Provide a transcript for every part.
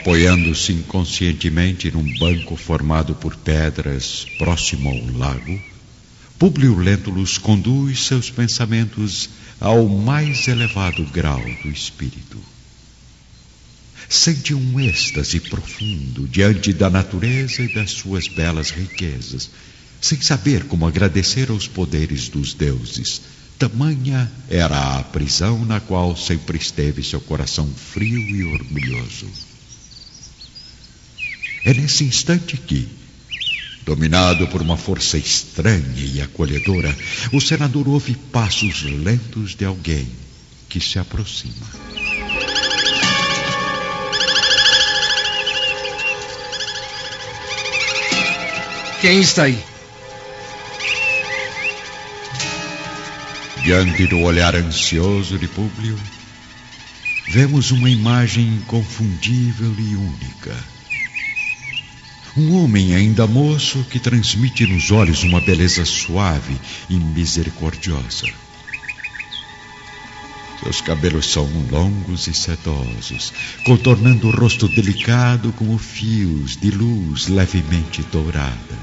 Apoiando-se inconscientemente num banco formado por pedras próximo ao lago, Públio Lentulus conduz seus pensamentos ao mais elevado grau do espírito. Sente um êxtase profundo diante da natureza e das suas belas riquezas, sem saber como agradecer aos poderes dos deuses. Tamanha era a prisão na qual sempre esteve seu coração frio e orgulhoso. É nesse instante que, dominado por uma força estranha e acolhedora, o senador ouve passos lentos de alguém que se aproxima. Quem está aí? Diante do olhar ansioso de Públio, vemos uma imagem inconfundível e única um homem ainda moço que transmite nos olhos uma beleza suave e misericordiosa. Seus cabelos são longos e sedosos, contornando o rosto delicado como fios de luz levemente dourada.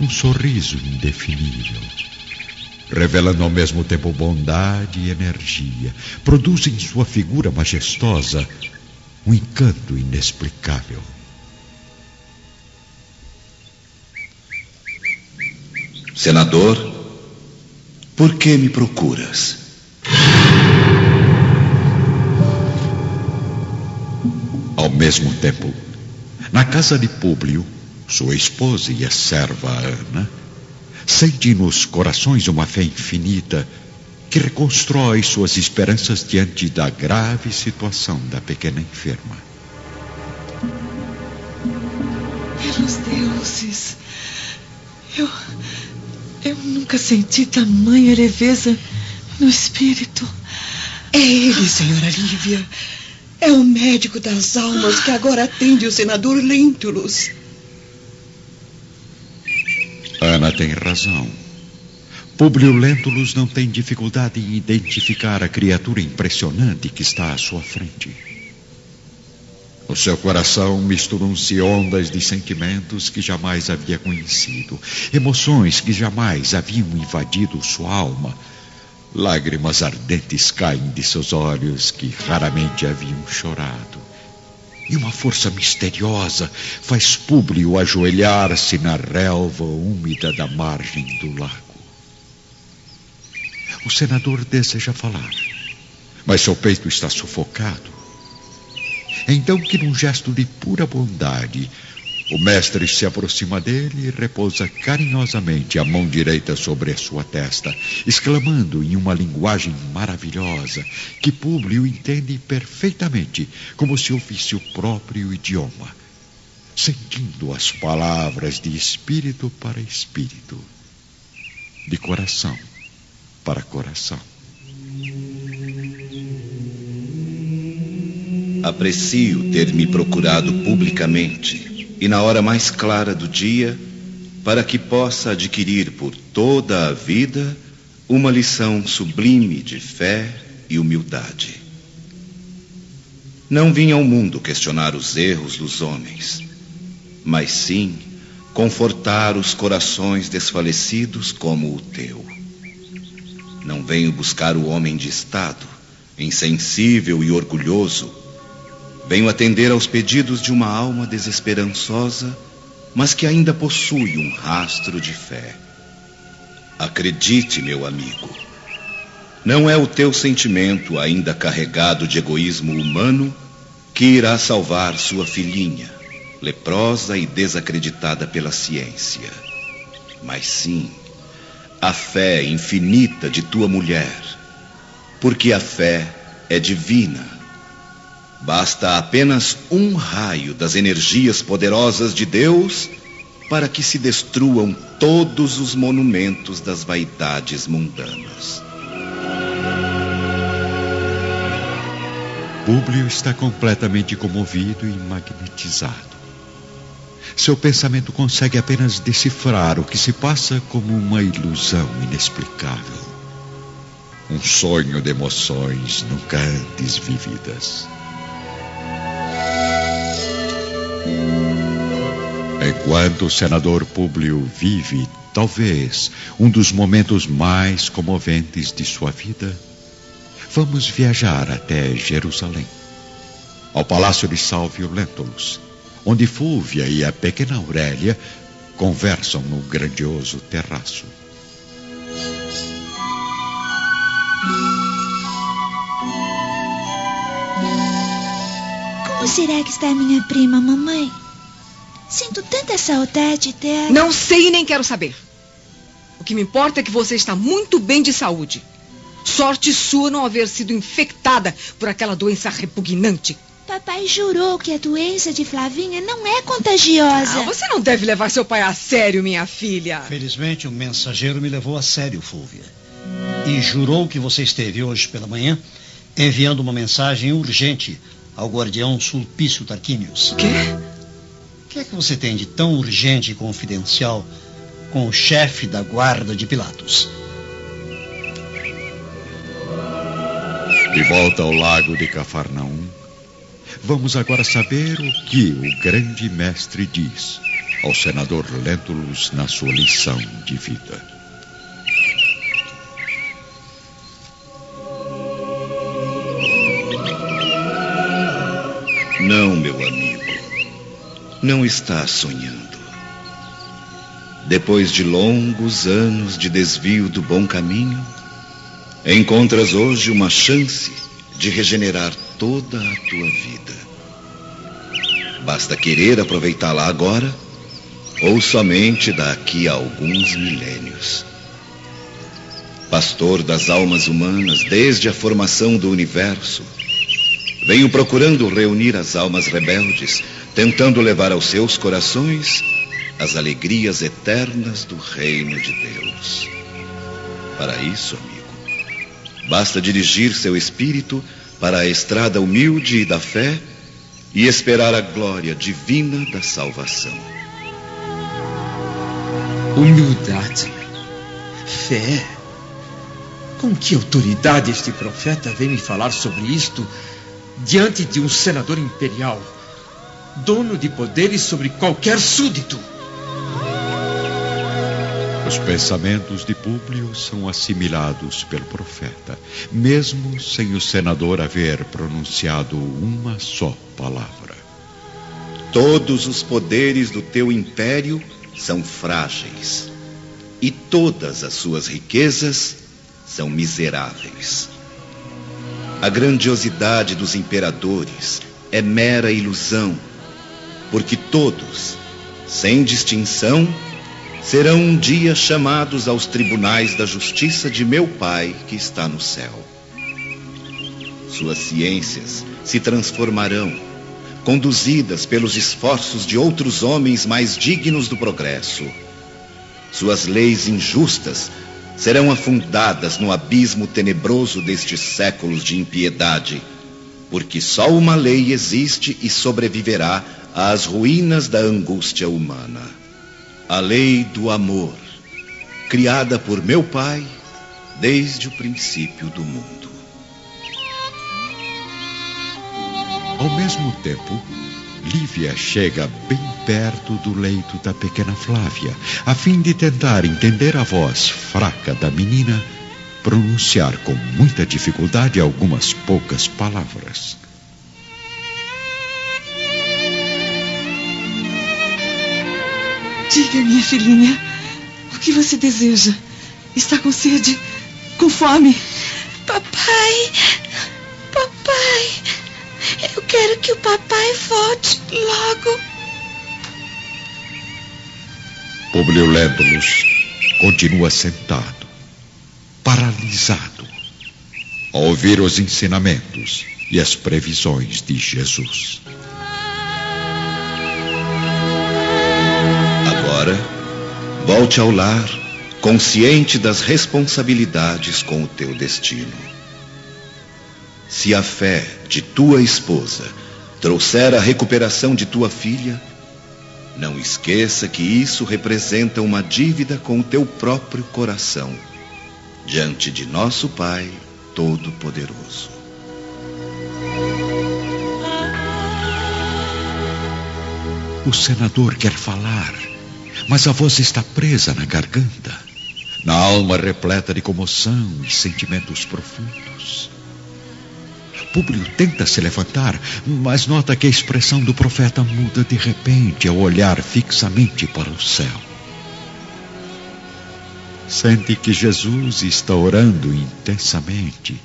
Um sorriso indefinível, revelando ao mesmo tempo bondade e energia, produz em sua figura majestosa um encanto inexplicável. Senador, por que me procuras? Ao mesmo tempo, na casa de Públio, sua esposa e a serva Ana, sente nos corações uma fé infinita que reconstrói suas esperanças diante da grave situação da pequena enferma. Pelos deuses, eu. Eu nunca senti tamanha leveza no espírito. É ele, senhora Lívia. É o médico das almas que agora atende o senador Lentulus. Ana tem razão. Publio Lentulus não tem dificuldade em identificar a criatura impressionante que está à sua frente. No seu coração misturam-se ondas de sentimentos que jamais havia conhecido, emoções que jamais haviam invadido sua alma. Lágrimas ardentes caem de seus olhos que raramente haviam chorado. E uma força misteriosa faz Públio ajoelhar-se na relva úmida da margem do lago. O senador deseja falar, mas seu peito está sufocado. Então que, num gesto de pura bondade, o mestre se aproxima dele e repousa carinhosamente a mão direita sobre a sua testa, exclamando em uma linguagem maravilhosa que Públio entende perfeitamente, como se ouvisse o próprio idioma, sentindo as palavras de espírito para espírito, de coração para coração. Aprecio ter me procurado publicamente e na hora mais clara do dia, para que possa adquirir por toda a vida uma lição sublime de fé e humildade. Não vim ao mundo questionar os erros dos homens, mas sim confortar os corações desfalecidos como o teu. Não venho buscar o homem de estado, insensível e orgulhoso, Venho atender aos pedidos de uma alma desesperançosa, mas que ainda possui um rastro de fé. Acredite, meu amigo, não é o teu sentimento ainda carregado de egoísmo humano que irá salvar sua filhinha, leprosa e desacreditada pela ciência, mas sim a fé infinita de tua mulher, porque a fé é divina Basta apenas um raio das energias poderosas de Deus para que se destruam todos os monumentos das vaidades mundanas. Públio está completamente comovido e magnetizado. Seu pensamento consegue apenas decifrar o que se passa como uma ilusão inexplicável. Um sonho de emoções nunca antes vividas. Enquanto o senador Públio vive, talvez, um dos momentos mais comoventes de sua vida, vamos viajar até Jerusalém, ao palácio de Salvio Lentulus, onde Fúvia e a pequena Aurélia conversam no grandioso terraço. Como será que está minha prima, mamãe? Sinto tanta saudade dela. Não sei e nem quero saber. O que me importa é que você está muito bem de saúde. Sorte sua não haver sido infectada por aquela doença repugnante. Papai jurou que a doença de Flavinha não é contagiosa. Ah, você não deve levar seu pai a sério, minha filha. Felizmente, um mensageiro me levou a sério, Fúvia. E jurou que você esteve hoje pela manhã enviando uma mensagem urgente ao guardião Sulpício Tarquínios. O quê? O que é que você tem de tão urgente e confidencial com o chefe da guarda de Pilatos? De volta ao lago de Cafarnaum, vamos agora saber o que o grande mestre diz ao senador Lentulus na sua lição de vida. Não, meu amigo. Não está sonhando. Depois de longos anos de desvio do bom caminho, encontras hoje uma chance de regenerar toda a tua vida. Basta querer aproveitá-la agora ou somente daqui a alguns milênios. Pastor das almas humanas desde a formação do universo, Venho procurando reunir as almas rebeldes, tentando levar aos seus corações as alegrias eternas do reino de Deus. Para isso, amigo, basta dirigir seu espírito para a estrada humilde da fé e esperar a glória divina da salvação. Humildade, fé. Com que autoridade este profeta vem me falar sobre isto diante de um senador imperial, dono de poderes sobre qualquer súdito. Os pensamentos de Públio são assimilados pelo profeta, mesmo sem o senador haver pronunciado uma só palavra. Todos os poderes do teu império são frágeis, e todas as suas riquezas são miseráveis. A grandiosidade dos imperadores é mera ilusão, porque todos, sem distinção, serão um dia chamados aos tribunais da justiça de meu Pai que está no céu. Suas ciências se transformarão, conduzidas pelos esforços de outros homens mais dignos do progresso. Suas leis injustas serão afundadas no abismo tenebroso destes séculos de impiedade, porque só uma lei existe e sobreviverá às ruínas da angústia humana. A lei do amor, criada por meu Pai desde o princípio do mundo. Ao mesmo tempo, Lívia chega bem perto do leito da pequena Flávia, a fim de tentar entender a voz fraca da menina pronunciar com muita dificuldade algumas poucas palavras. Diga, minha filhinha, o que você deseja? Está com sede? Com fome? Papai, papai, eu quero que o papai volte logo. Publio Lentulus continua sentado, paralisado, ao ouvir os ensinamentos e as previsões de Jesus. Agora, volte ao lar, consciente das responsabilidades com o teu destino. Se a fé de tua esposa trouxer a recuperação de tua filha, não esqueça que isso representa uma dívida com o teu próprio coração, diante de nosso Pai Todo-Poderoso. O senador quer falar, mas a voz está presa na garganta, na alma repleta de comoção e sentimentos profundos. Públio tenta se levantar, mas nota que a expressão do profeta muda de repente ao olhar fixamente para o céu. Sente que Jesus está orando intensamente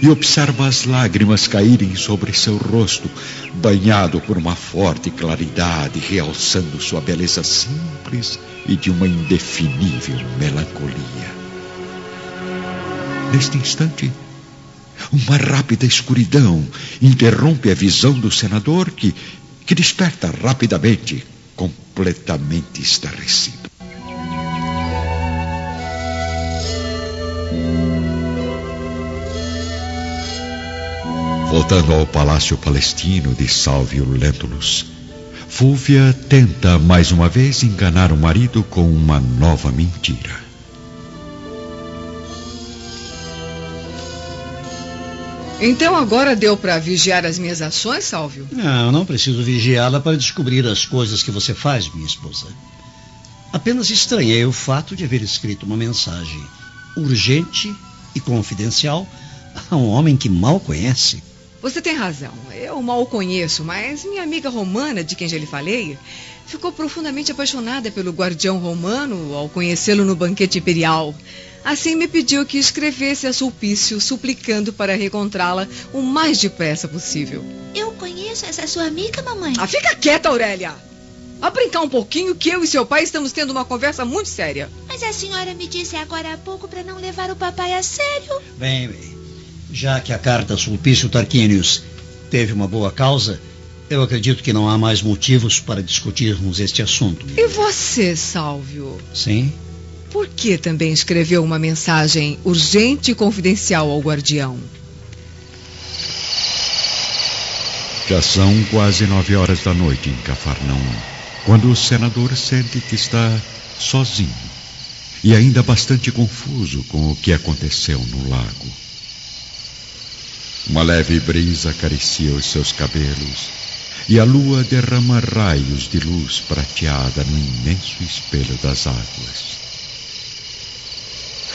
e observa as lágrimas caírem sobre seu rosto, banhado por uma forte claridade, realçando sua beleza simples e de uma indefinível melancolia. Neste instante, uma rápida escuridão interrompe a visão do senador que, que desperta rapidamente, completamente estarrecido. Voltando ao palácio palestino de Salvio Lentulus, Fúvia tenta mais uma vez enganar o marido com uma nova mentira. Então agora deu para vigiar as minhas ações, Salvio? Não, não preciso vigiá-la para descobrir as coisas que você faz, minha esposa. Apenas estranhei o fato de haver escrito uma mensagem urgente e confidencial a um homem que mal conhece. Você tem razão. Eu mal o conheço, mas minha amiga romana, de quem já lhe falei, ficou profundamente apaixonada pelo guardião romano ao conhecê-lo no banquete imperial. Assim me pediu que escrevesse a Sulpício, suplicando para reencontrá-la o mais depressa possível. Eu conheço essa sua amiga, mamãe. Ah, fica quieta, Aurélia! Vá brincar um pouquinho que eu e seu pai estamos tendo uma conversa muito séria. Mas a senhora me disse agora há pouco para não levar o papai a sério. Bem, bem. Já que a carta Sulpício Tarquinius teve uma boa causa, eu acredito que não há mais motivos para discutirmos este assunto. E você, Salvio? Sim? Por que também escreveu uma mensagem urgente e confidencial ao guardião? Já são quase nove horas da noite em Cafarnaum, quando o senador sente que está sozinho e ainda bastante confuso com o que aconteceu no lago. Uma leve brisa acaricia os seus cabelos e a lua derrama raios de luz prateada no imenso espelho das águas.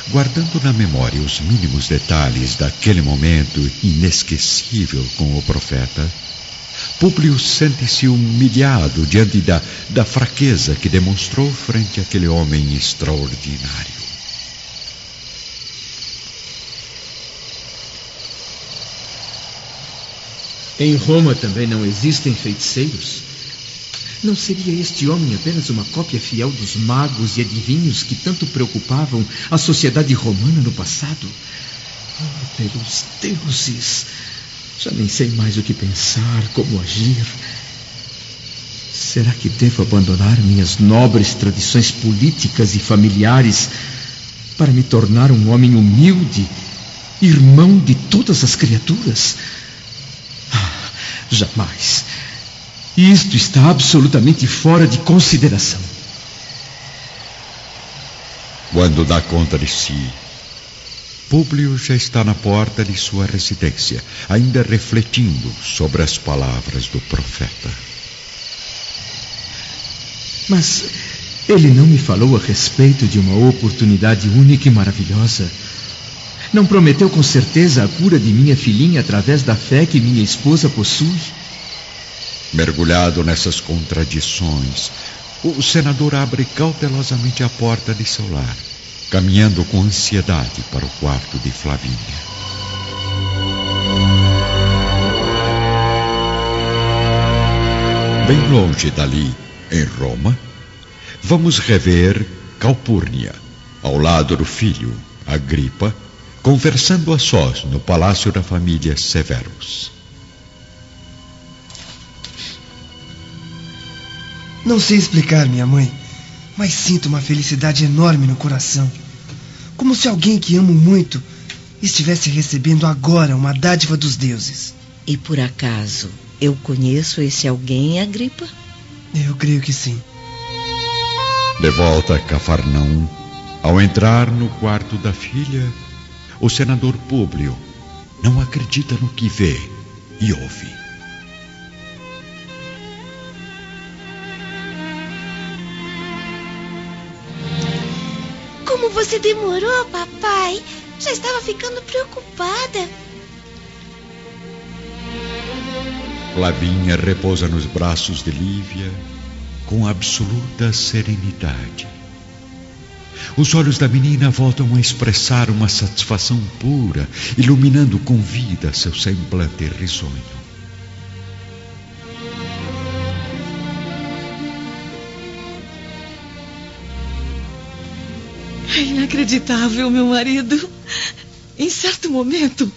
Guardando na memória os mínimos detalhes daquele momento inesquecível com o profeta, Públio sente-se humilhado diante da, da fraqueza que demonstrou frente àquele homem extraordinário. Em Roma também não existem feiticeiros? Não seria este homem apenas uma cópia fiel dos magos e adivinhos que tanto preocupavam a sociedade romana no passado? Oh, pelos deuses! Já nem sei mais o que pensar, como agir. Será que devo abandonar minhas nobres tradições políticas e familiares para me tornar um homem humilde, irmão de todas as criaturas? Jamais. Isto está absolutamente fora de consideração. Quando dá conta de si, Públio já está na porta de sua residência, ainda refletindo sobre as palavras do profeta. Mas ele não me falou a respeito de uma oportunidade única e maravilhosa não prometeu com certeza a cura de minha filhinha através da fé que minha esposa possui? Mergulhado nessas contradições, o senador abre cautelosamente a porta de seu lar, caminhando com ansiedade para o quarto de Flavínia. Bem longe dali, em Roma, vamos rever Calpurnia, ao lado do filho, Agripa, conversando a sós no palácio da família Severus. Não sei explicar, minha mãe, mas sinto uma felicidade enorme no coração. Como se alguém que amo muito estivesse recebendo agora uma dádiva dos deuses. E por acaso eu conheço esse alguém, Agripa? Eu creio que sim. De volta a Cafarnaum, ao entrar no quarto da filha, o senador Públio não acredita no que vê e ouve. Você demorou, papai? Já estava ficando preocupada. Flavinha repousa nos braços de Lívia com absoluta serenidade. Os olhos da menina voltam a expressar uma satisfação pura, iluminando com vida seu semblante risonho. Inacreditável, meu marido. Em certo momento,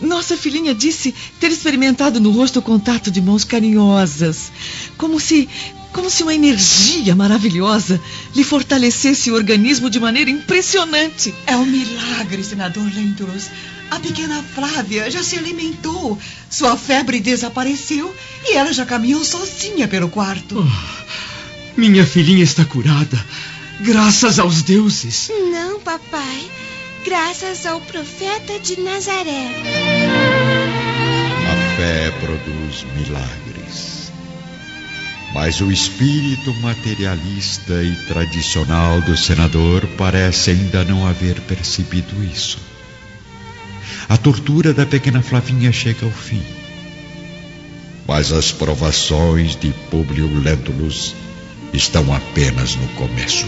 nossa filhinha disse ter experimentado no rosto o contato de mãos carinhosas, como se como se uma energia maravilhosa lhe fortalecesse o organismo de maneira impressionante. É um milagre, senador Lentulus. A pequena Flávia já se alimentou, sua febre desapareceu e ela já caminhou sozinha pelo quarto. Oh, minha filhinha está curada, graças aos deuses. Não, papai, graças ao profeta de Nazaré. A fé produz milagres. Mas o espírito materialista e tradicional do senador parece ainda não haver percebido isso. A tortura da pequena Flavinha chega ao fim. Mas as provações de Publio Lentulus estão apenas no começo.